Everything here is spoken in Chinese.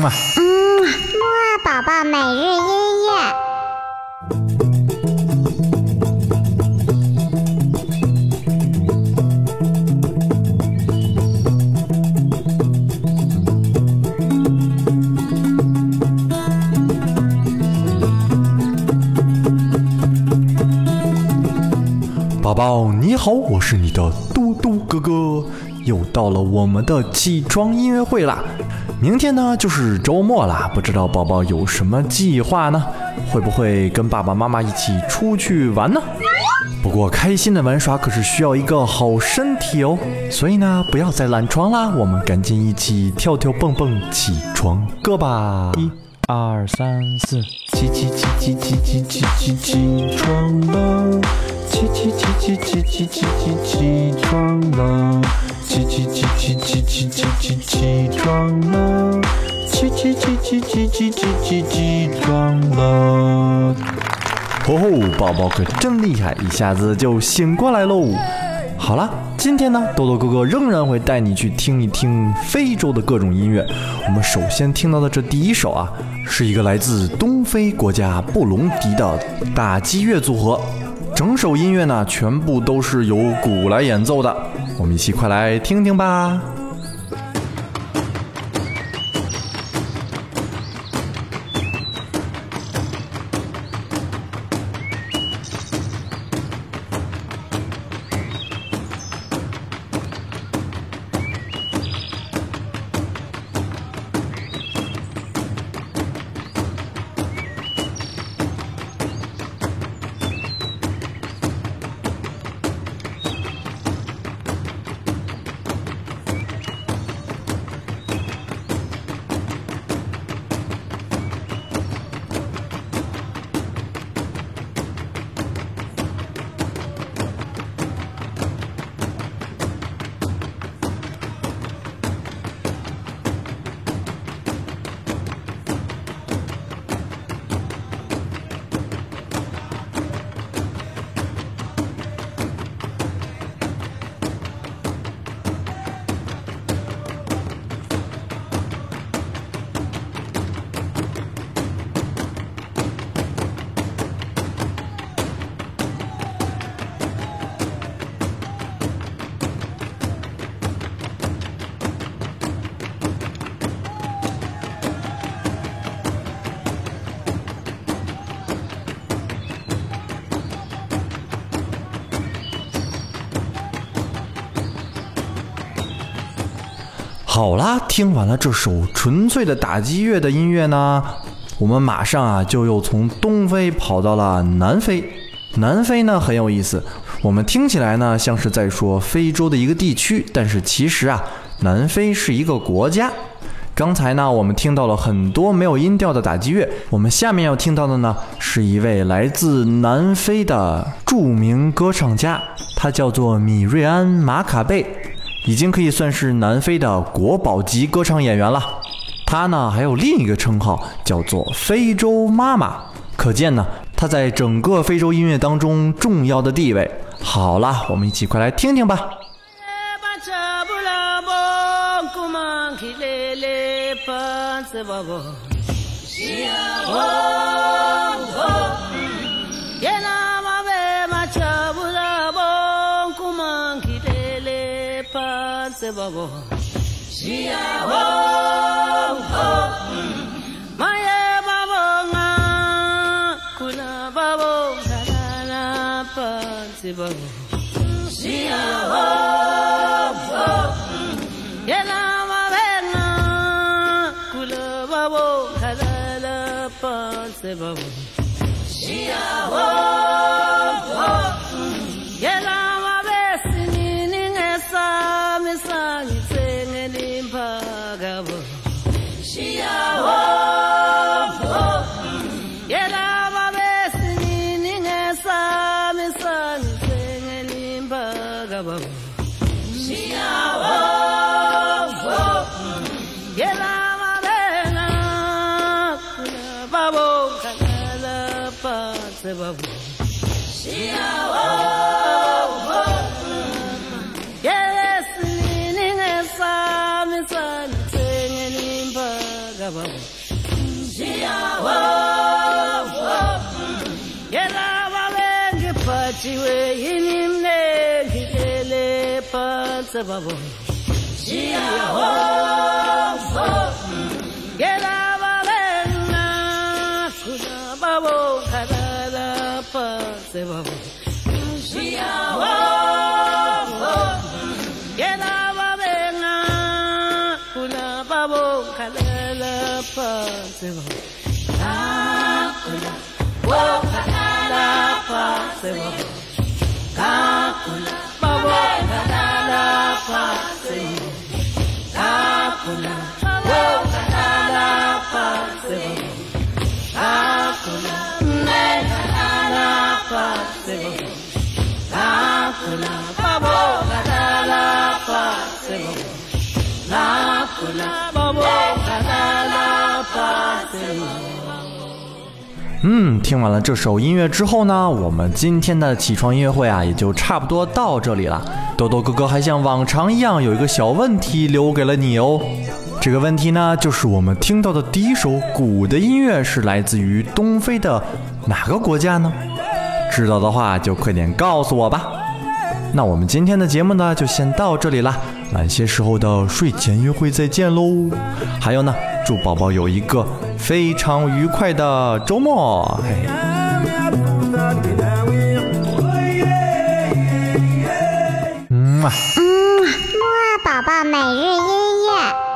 嗯啊，嗯，木二宝宝每日音乐。宝宝你好，我是你的嘟嘟哥哥，又到了我们的起床音乐会啦。明天呢就是周末啦，不知道宝宝有什么计划呢？会不会跟爸爸妈妈一起出去玩呢？不过开心的玩耍可是需要一个好身体哦，所以呢不要再懒床啦，我们赶紧一起跳跳蹦蹦起床歌吧！一、二、三、四，起起起起起起起起起床了。起起起起起起起起起床了，起起起起起起起起起床了，起起起起起起起起起床了。吼吼，宝宝可真厉害，一下子就醒过来喽。好了，今天呢，豆豆哥哥仍然会带你去听一听非洲的各种音乐。我们首先听到的这第一首啊，是一个来自东非国家布隆迪的打击乐组合。整首音乐呢，全部都是由鼓来演奏的，我们一起快来听听吧。好啦，听完了这首纯粹的打击乐的音乐呢，我们马上啊就又从东非跑到了南非。南非呢很有意思，我们听起来呢像是在说非洲的一个地区，但是其实啊，南非是一个国家。刚才呢，我们听到了很多没有音调的打击乐，我们下面要听到的呢，是一位来自南非的著名歌唱家，他叫做米瑞安·马卡贝。已经可以算是南非的国宝级歌唱演员了。她呢还有另一个称号，叫做“非洲妈妈”，可见呢她在整个非洲音乐当中重要的地位。好了，我们一起快来听听吧。Babo Shia ho ho. Maya babo nga. Kuna babo Kalala pansi babo Shia ho ho. Yela mabena Kula babo Kalala pansi babo Shia ho ho Shiawo. Shiawo. Yela madena. Babo kala pa se babo. Shiawo. Yes, meaning a psalm is on singing in Bagabo. Shiawo. Yela madena. Pachiwe inim sababu Jehova Gela balena kuna babo halala pa sababu Jehova Gela balena kuna babo halala pa sababu Kakula. Oh, Wo halala pa sababu Kakula love. 嗯，听完了这首音乐之后呢，我们今天的起床音乐会啊，也就差不多到这里了。豆豆哥哥还像往常一样有一个小问题留给了你哦。这个问题呢，就是我们听到的第一首鼓的音乐是来自于东非的哪个国家呢？知道的话就快点告诉我吧。那我们今天的节目呢，就先到这里啦。晚些时候的睡前约会再见喽。还有呢，祝宝宝有一个非常愉快的周末。嘿。嗯啊。嗯，木二宝宝每日音乐。